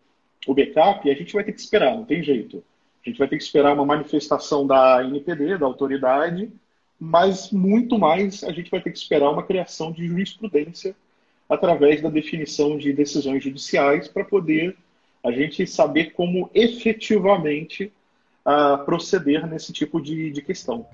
Speaker 4: o backup, a gente vai ter que esperar, não tem jeito. A gente vai ter que esperar uma manifestação da NPD, da autoridade, mas muito mais a gente vai ter que esperar uma criação de jurisprudência através da definição de decisões judiciais para poder a gente saber como efetivamente uh, proceder nesse tipo de, de questão.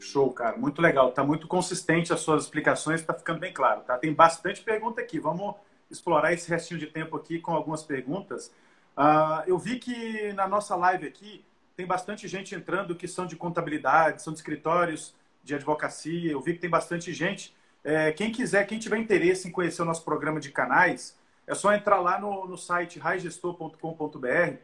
Speaker 3: Show, cara. Muito legal. Tá muito consistente as suas explicações, está ficando bem claro. Tá? Tem bastante pergunta aqui. Vamos explorar esse restinho de tempo aqui com algumas perguntas. Uh, eu vi que na nossa live aqui tem bastante gente entrando que são de contabilidade, são de escritórios de advocacia. Eu vi que tem bastante gente é, quem quiser, quem tiver interesse em conhecer o nosso programa de canais, é só entrar lá no, no site raigestor.com.br,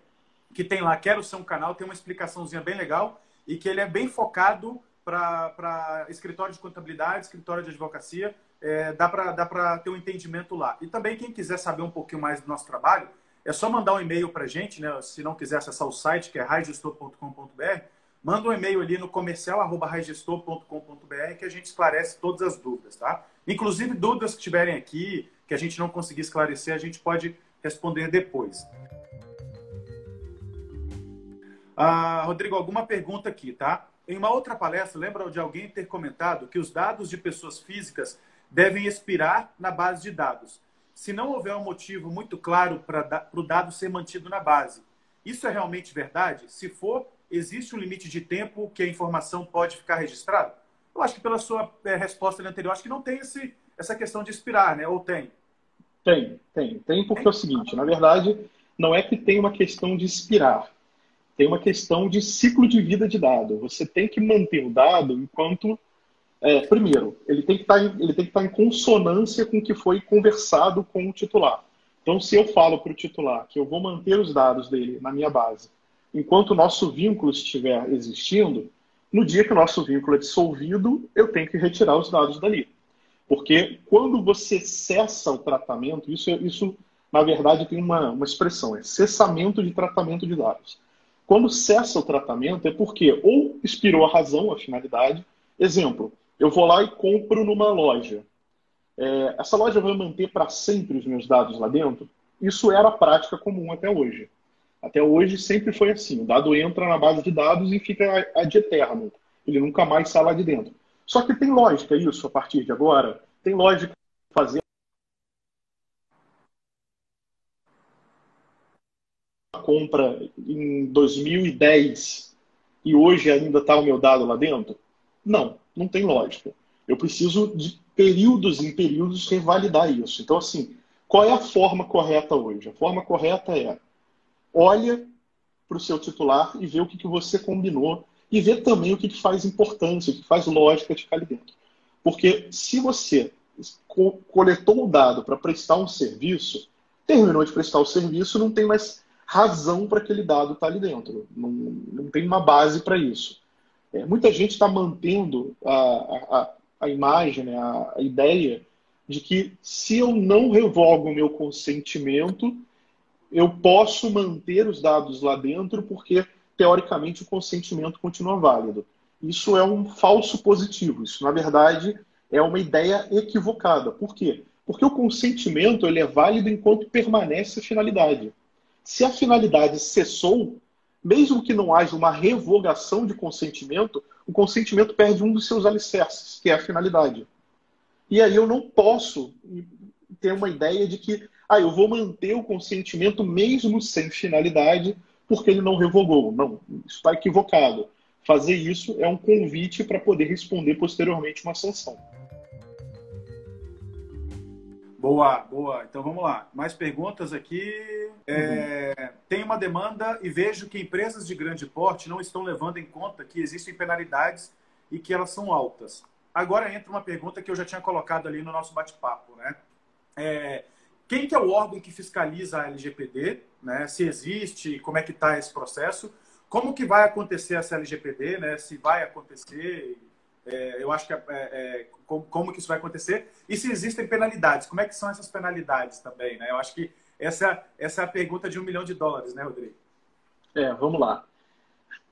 Speaker 3: que tem lá, quero ser um canal, tem uma explicaçãozinha bem legal e que ele é bem focado para escritório de contabilidade, escritório de advocacia, é, dá para ter um entendimento lá. E também quem quiser saber um pouquinho mais do nosso trabalho, é só mandar um e-mail para a gente, né? se não quiser acessar o site, que é raigestor.com.br, manda um e-mail ali no comercial@raigestor.com.br que a gente esclarece todas as dúvidas, tá? Inclusive dúvidas que tiverem aqui, que a gente não conseguir esclarecer, a gente pode responder depois. Ah, Rodrigo, alguma pergunta aqui, tá? Em uma outra palestra, lembra de alguém ter comentado que os dados de pessoas físicas devem expirar na base de dados, se não houver um motivo muito claro para o dado ser mantido na base. Isso é realmente verdade? Se for, existe um limite de tempo que a informação pode ficar registrada? Eu acho que pela sua é, resposta anterior, acho que não tem esse, essa questão de expirar, né? Ou tem?
Speaker 4: Tem, tem. Tem porque tem? é o seguinte, na verdade, não é que tem uma questão de expirar. Tem uma questão de ciclo de vida de dado. Você tem que manter o dado enquanto... É, primeiro, ele tem, que estar tá em, tá em consonância com o que foi conversado com o titular. Então, se eu falo para o titular que eu vou manter os dados dele na minha base enquanto o nosso vínculo estiver existindo, no dia que o nosso vínculo é dissolvido, eu tenho que retirar os dados dali. Porque quando você cessa o tratamento, isso, isso na verdade tem uma, uma expressão, é cessamento de tratamento de dados. Quando cessa o tratamento é porque ou expirou a razão, a finalidade. Exemplo, eu vou lá e compro numa loja. É, essa loja vai manter para sempre os meus dados lá dentro? Isso era a prática comum até hoje. Até hoje sempre foi assim. O dado entra na base de dados e fica ad eterno. Ele nunca mais sai lá de dentro. Só que tem lógica isso a partir de agora? Tem lógica fazer a compra em 2010 e hoje ainda está o meu dado lá dentro? Não, não tem lógica. Eu preciso de períodos em períodos revalidar isso. Então, assim, qual é a forma correta hoje? A forma correta é olha para o seu titular e vê o que, que você combinou e vê também o que, que faz importância, o que faz lógica de ficar ali dentro. Porque se você coletou o dado para prestar um serviço, terminou de prestar o serviço, não tem mais razão para aquele dado estar tá ali dentro. Não, não tem uma base para isso. É, muita gente está mantendo a, a, a imagem, né, a, a ideia de que se eu não revogo o meu consentimento, eu posso manter os dados lá dentro porque, teoricamente, o consentimento continua válido. Isso é um falso positivo. Isso, na verdade, é uma ideia equivocada. Por quê? Porque o consentimento ele é válido enquanto permanece a finalidade. Se a finalidade cessou, mesmo que não haja uma revogação de consentimento, o consentimento perde um dos seus alicerces, que é a finalidade. E aí eu não posso ter uma ideia de que ah, eu vou manter o consentimento mesmo sem finalidade, porque ele não revogou. Não, isso está equivocado. Fazer isso é um convite para poder responder posteriormente uma sanção.
Speaker 3: Boa, boa. Então vamos lá. Mais perguntas aqui. É, uhum. Tem uma demanda e vejo que empresas de grande porte não estão levando em conta que existem penalidades e que elas são altas. Agora entra uma pergunta que eu já tinha colocado ali no nosso bate-papo, né? É, quem que é o órgão que fiscaliza a LGPD? Né? Se existe, como é que está esse processo? Como que vai acontecer essa LGPD? Né? Se vai acontecer é, eu acho que é, é, é, como, como, que isso vai acontecer e se existem penalidades. Como é que são essas penalidades também, né? Eu acho que essa, essa é a pergunta de um milhão de dólares, né, Rodrigo?
Speaker 4: É, vamos lá.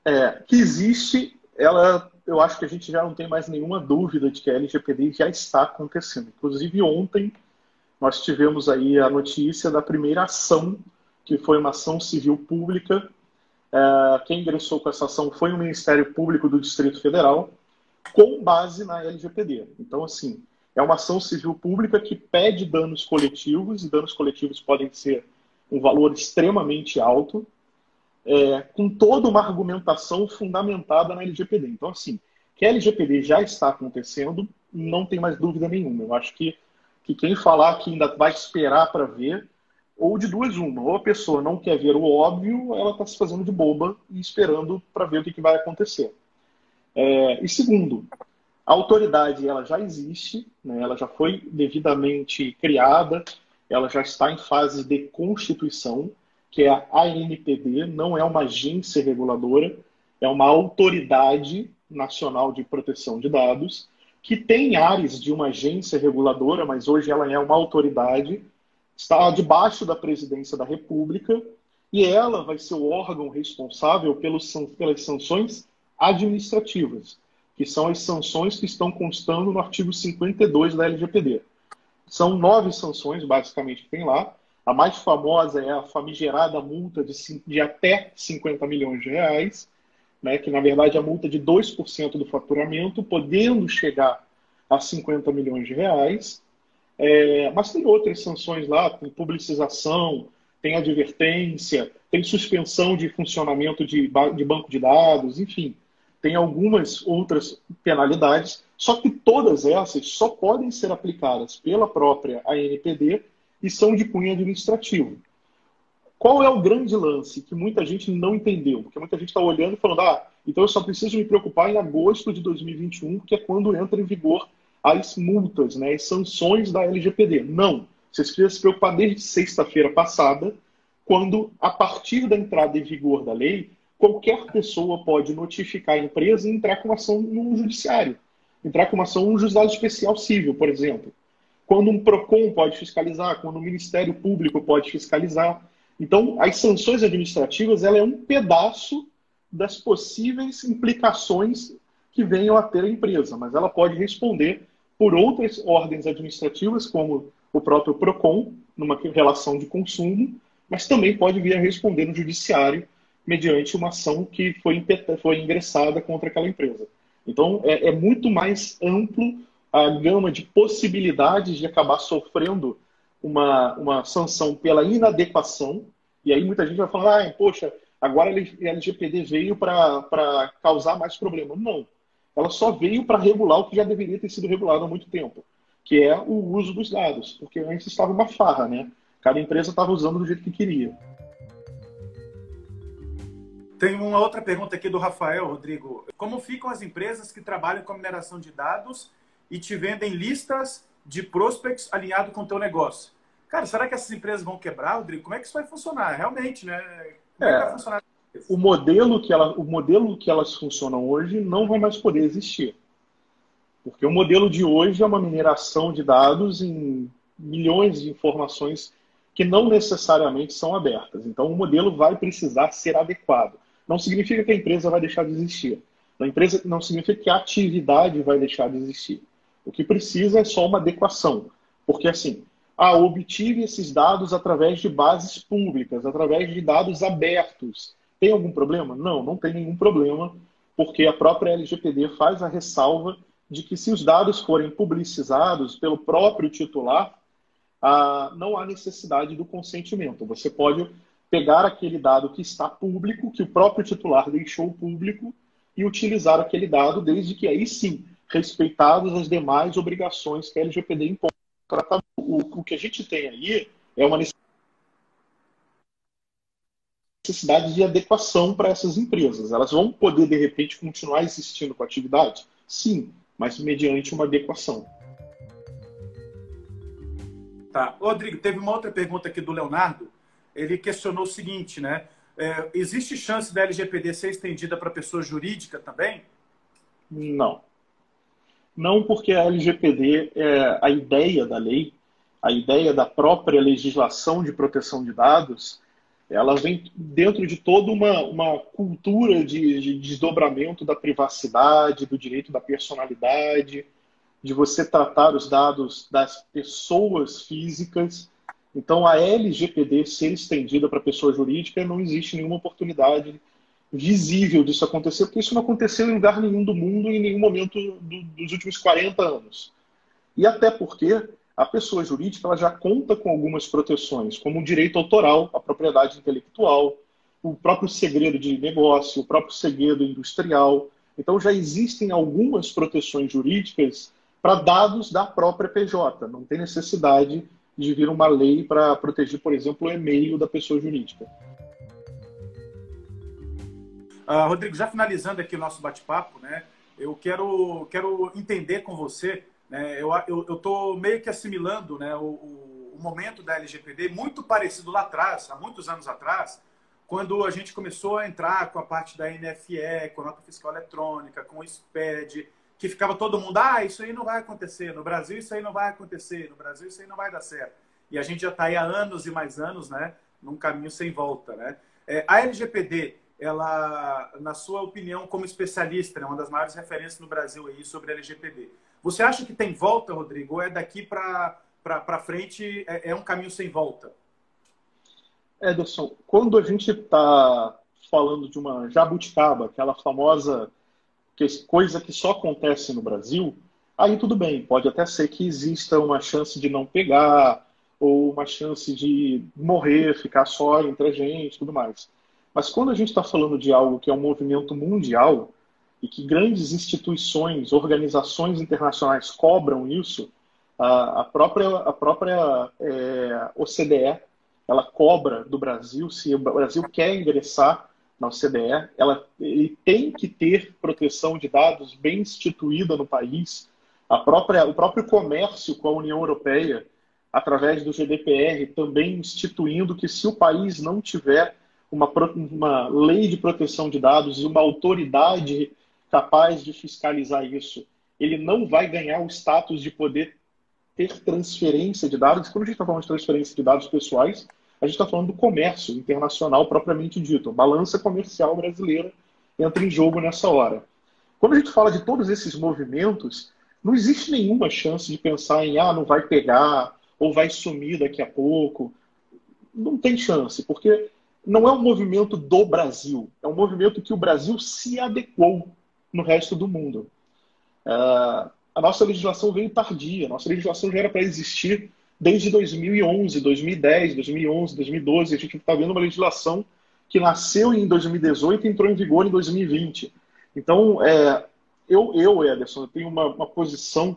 Speaker 4: É, que existe, ela, eu acho que a gente já não tem mais nenhuma dúvida de que a LGPD já está acontecendo. Inclusive ontem nós tivemos aí a notícia da primeira ação, que foi uma ação civil pública. Quem ingressou com essa ação foi o Ministério Público do Distrito Federal com base na LGPD. Então, assim, é uma ação civil pública que pede danos coletivos, e danos coletivos podem ser um valor extremamente alto, é, com toda uma argumentação fundamentada na LGPD. Então, assim, que a LGPD já está acontecendo, não tem mais dúvida nenhuma. Eu acho que, que quem falar que ainda vai esperar para ver, ou de duas uma, ou a pessoa não quer ver o óbvio, ela está se fazendo de boba e esperando para ver o que, que vai acontecer. É, e segundo, a autoridade ela já existe, né, ela já foi devidamente criada, ela já está em fase de constituição, que é a ANPD, não é uma agência reguladora, é uma autoridade nacional de proteção de dados, que tem áreas de uma agência reguladora, mas hoje ela é uma autoridade, está debaixo da presidência da República, e ela vai ser o órgão responsável pelas sanções administrativas, que são as sanções que estão constando no artigo 52 da LGPD. São nove sanções, basicamente, que tem lá. A mais famosa é a famigerada multa de, de até 50 milhões de reais, né, que na verdade é a multa de 2% do faturamento, podendo chegar a 50 milhões de reais. É, mas tem outras sanções lá, tem publicização, tem advertência, tem suspensão de funcionamento de, de banco de dados, enfim tem algumas outras penalidades, só que todas essas só podem ser aplicadas pela própria ANPD e são de cunho administrativo. Qual é o grande lance que muita gente não entendeu? Porque muita gente está olhando e falando, ah, então eu só preciso me preocupar em agosto de 2021, que é quando entra em vigor as multas, né, as sanções da LGPD. Não. Você precisa se preocupar desde sexta-feira passada, quando, a partir da entrada em vigor da lei, qualquer pessoa pode notificar a empresa e entrar com ação no judiciário. Entrar com ação no juizado especial civil, por exemplo. Quando um PROCON pode fiscalizar, quando o Ministério Público pode fiscalizar. Então, as sanções administrativas ela é um pedaço das possíveis implicações que venham a ter a empresa, mas ela pode responder por outras ordens administrativas, como o próprio PROCON, numa relação de consumo, mas também pode vir a responder no judiciário mediante uma ação que foi, foi ingressada contra aquela empresa. Então, é, é, muito mais amplo a gama de possibilidades de acabar sofrendo uma, uma sanção pela inadequação. E aí muita gente vai falar, ah, poxa, agora a LGPD veio para causar mais problema. Não. ela só veio para regular o que já deveria ter sido regulado há muito tempo, que é o uso dos dados, porque antes estava uma farra, né? Cada empresa estava usando do jeito que queria.
Speaker 3: Tem uma outra pergunta aqui do Rafael, Rodrigo. Como ficam as empresas que trabalham com mineração de dados e te vendem listas de prospects alinhado com o teu negócio? Cara, será que essas empresas vão quebrar, Rodrigo? Como é que isso vai funcionar? Realmente, né? Como é, é que vai funcionar?
Speaker 4: O modelo, que ela, o modelo que elas funcionam hoje não vai mais poder existir. Porque o modelo de hoje é uma mineração de dados em milhões de informações que não necessariamente são abertas. Então, o modelo vai precisar ser adequado. Não significa que a empresa vai deixar de existir. A empresa não significa que a atividade vai deixar de existir. O que precisa é só uma adequação. Porque, assim, ah, obtive esses dados através de bases públicas, através de dados abertos. Tem algum problema? Não, não tem nenhum problema, porque a própria LGPD faz a ressalva de que se os dados forem publicizados pelo próprio titular, ah, não há necessidade do consentimento. Você pode pegar aquele dado que está público, que o próprio titular deixou público, e utilizar aquele dado, desde que aí sim, respeitadas as demais obrigações que a LGPD impõe. O, o que a gente tem aí é uma necessidade de adequação para essas empresas. Elas vão poder, de repente, continuar existindo com a atividade? Sim, mas mediante uma adequação.
Speaker 3: Tá. Rodrigo, teve uma outra pergunta aqui do Leonardo. Ele questionou o seguinte, né? É, existe chance da LGPD ser estendida para pessoa jurídica também?
Speaker 4: Não. Não porque a LGPD, é, a ideia da lei, a ideia da própria legislação de proteção de dados, ela vem dentro de toda uma, uma cultura de, de desdobramento da privacidade, do direito da personalidade, de você tratar os dados das pessoas físicas. Então, a LGPD ser estendida para pessoa jurídica, não existe nenhuma oportunidade visível disso acontecer, porque isso não aconteceu em lugar nenhum do mundo em nenhum momento do, dos últimos 40 anos. E até porque a pessoa jurídica ela já conta com algumas proteções, como o direito autoral, a propriedade intelectual, o próprio segredo de negócio, o próprio segredo industrial. Então já existem algumas proteções jurídicas para dados da própria PJ. Não tem necessidade de vir uma lei para proteger, por exemplo, o e-mail da pessoa jurídica.
Speaker 3: Uh, Rodrigo, já finalizando aqui o nosso bate-papo, né? Eu quero, quero entender com você, né? Eu estou meio que assimilando né, o, o, o, momento da LGPD muito parecido lá atrás, há muitos anos atrás, quando a gente começou a entrar com a parte da NFE, com a nota fiscal eletrônica, com o SPED, que ficava todo mundo, ah, isso aí não vai acontecer, no Brasil isso aí não vai acontecer, no Brasil isso aí não vai dar certo. E a gente já está aí há anos e mais anos, né, num caminho sem volta, né. É, a LGPD, ela, na sua opinião, como especialista, é né, uma das maiores referências no Brasil aí sobre a LGPD, você acha que tem volta, Rodrigo, ou é daqui para frente, é, é um caminho sem volta?
Speaker 4: Ederson, quando a gente está falando de uma jabuticaba, aquela famosa coisa que só acontece no Brasil, aí tudo bem, pode até ser que exista uma chance de não pegar, ou uma chance de morrer, ficar só entre a gente tudo mais. Mas quando a gente está falando de algo que é um movimento mundial e que grandes instituições, organizações internacionais cobram isso, a, própria, a própria é, OCDE ela cobra do Brasil se o Brasil quer ingressar na OCDE, ela ele tem que ter proteção de dados bem instituída no país. A própria, o próprio comércio com a União Europeia, através do GDPR, também instituindo que se o país não tiver uma, uma lei de proteção de dados e uma autoridade capaz de fiscalizar isso, ele não vai ganhar o status de poder ter transferência de dados. Quando a gente está falando de transferência de dados pessoais, a gente está falando do comércio internacional propriamente dito. A balança comercial brasileira entra em jogo nessa hora. Quando a gente fala de todos esses movimentos, não existe nenhuma chance de pensar em ah, não vai pegar ou vai sumir daqui a pouco. Não tem chance, porque não é um movimento do Brasil, é um movimento que o Brasil se adequou no resto do mundo. Uh, a nossa legislação veio tardia, a nossa legislação já era para existir desde 2011, 2010, 2011, 2012. A gente está vendo uma legislação que nasceu em 2018 e entrou em vigor em 2020. Então, é, eu, eu Ederson, eu tenho uma, uma posição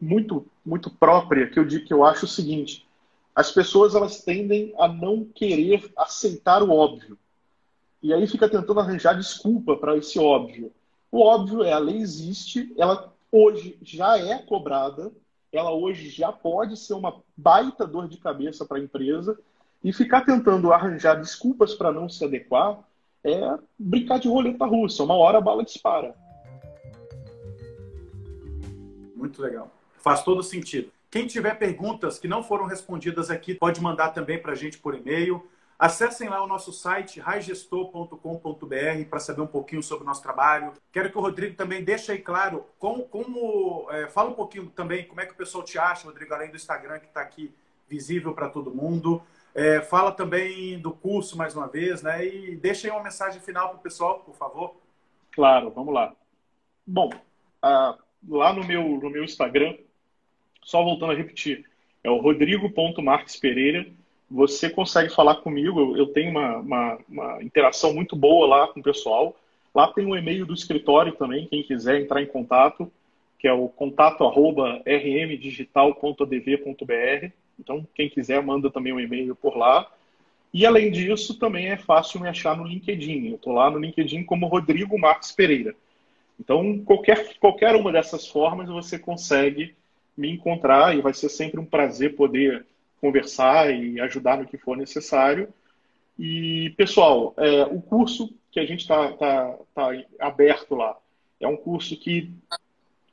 Speaker 4: muito, muito própria que eu digo que eu acho o seguinte: as pessoas elas tendem a não querer aceitar o óbvio. E aí fica tentando arranjar desculpa para esse óbvio. O óbvio é a lei existe, ela hoje já é cobrada, ela hoje já pode ser uma baita dor de cabeça para a empresa e ficar tentando arranjar desculpas para não se adequar é brincar de roleta russa. Uma hora a bala dispara.
Speaker 3: Muito legal. Faz todo sentido. Quem tiver perguntas que não foram respondidas aqui, pode mandar também para a gente por e-mail. Acessem lá o nosso site, raigestor.com.br, para saber um pouquinho sobre o nosso trabalho. Quero que o Rodrigo também deixe aí claro como. como é, fala um pouquinho também como é que o pessoal te acha, Rodrigo, além do Instagram que está aqui visível para todo mundo. É, fala também do curso mais uma vez, né? E deixa aí uma mensagem final para o pessoal, por favor.
Speaker 4: Claro, vamos lá. Bom, lá no meu, no meu Instagram, só voltando a repetir, é o rodrigo.marquespereira. Pereira você consegue falar comigo. Eu tenho uma, uma, uma, interação muito boa lá com o pessoal. Lá tem um e-mail do escritório também, quem quiser entrar em contato, que é o contato arroba rmdigital.adv.br. Então, quem quiser, manda também um e-mail por lá. E, além disso, também é fácil me achar no LinkedIn. Eu estou lá no LinkedIn como Rodrigo Marques Pereira. Então, qualquer, qualquer uma dessas formas você consegue me encontrar e vai ser sempre um prazer poder conversar e ajudar no que for necessário. E, pessoal, é, o curso que a gente está tá, tá aberto lá é um curso que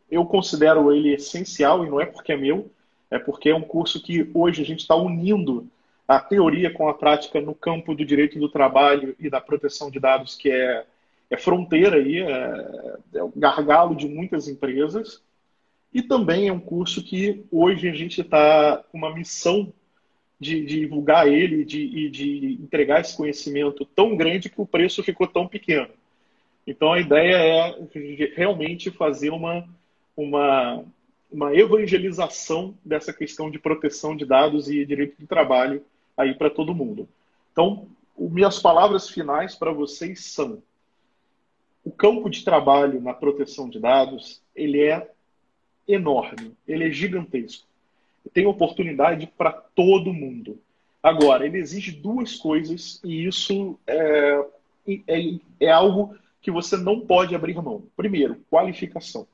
Speaker 4: eu considero ele essencial, e não é porque é meu, é porque é um curso que hoje a gente está unindo a teoria com a prática no campo do direito do trabalho e da proteção de dados, que é, é fronteira aí, é, é o gargalo de muitas empresas. E também é um curso que hoje a gente está com uma missão de, de divulgar ele e de, de, entregar esse conhecimento tão grande que o preço ficou tão pequeno. Então a ideia é realmente fazer uma, uma, uma evangelização dessa questão de proteção de dados e direito do trabalho aí para todo mundo. Então, minhas palavras finais para vocês são: o campo de trabalho na proteção de dados ele é enorme, ele é gigantesco. Tem oportunidade para todo mundo. Agora, ele exige duas coisas e isso é, é, é algo que você não pode abrir mão. Primeiro, qualificação.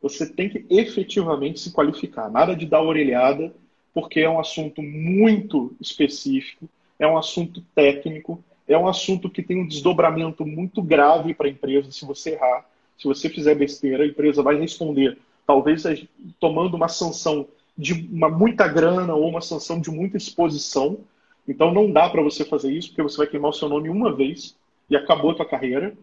Speaker 4: Você tem que efetivamente se qualificar. Nada de dar orelhada, porque é um assunto muito específico, é um assunto técnico, é um assunto que tem um desdobramento muito grave para a empresa se você errar. Se você fizer besteira, a empresa vai responder talvez tomando uma sanção de uma muita grana ou uma sanção de muita exposição. Então não dá para você fazer isso, porque você vai queimar o seu nome uma vez e acabou a tua carreira.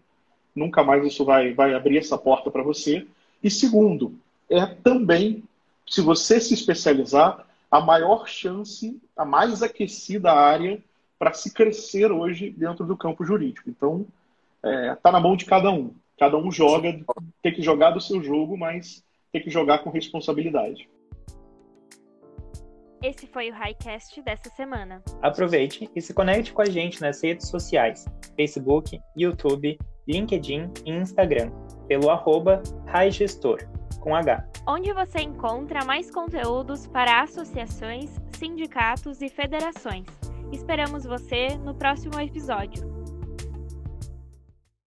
Speaker 4: Nunca mais isso vai, vai abrir essa porta para você. E segundo, é também, se você se especializar, a maior chance, a mais aquecida área para se crescer hoje dentro do campo jurídico. Então, está é, tá na mão de cada um. Cada um joga, tem que jogar do seu jogo, mas tem que jogar com responsabilidade.
Speaker 2: Esse foi o Highcast dessa semana.
Speaker 1: Aproveite e se conecte com a gente nas redes sociais: Facebook, YouTube, LinkedIn e Instagram, pelo arroba Highgestor, com H.
Speaker 2: Onde você encontra mais conteúdos para associações, sindicatos e federações. Esperamos você no próximo episódio.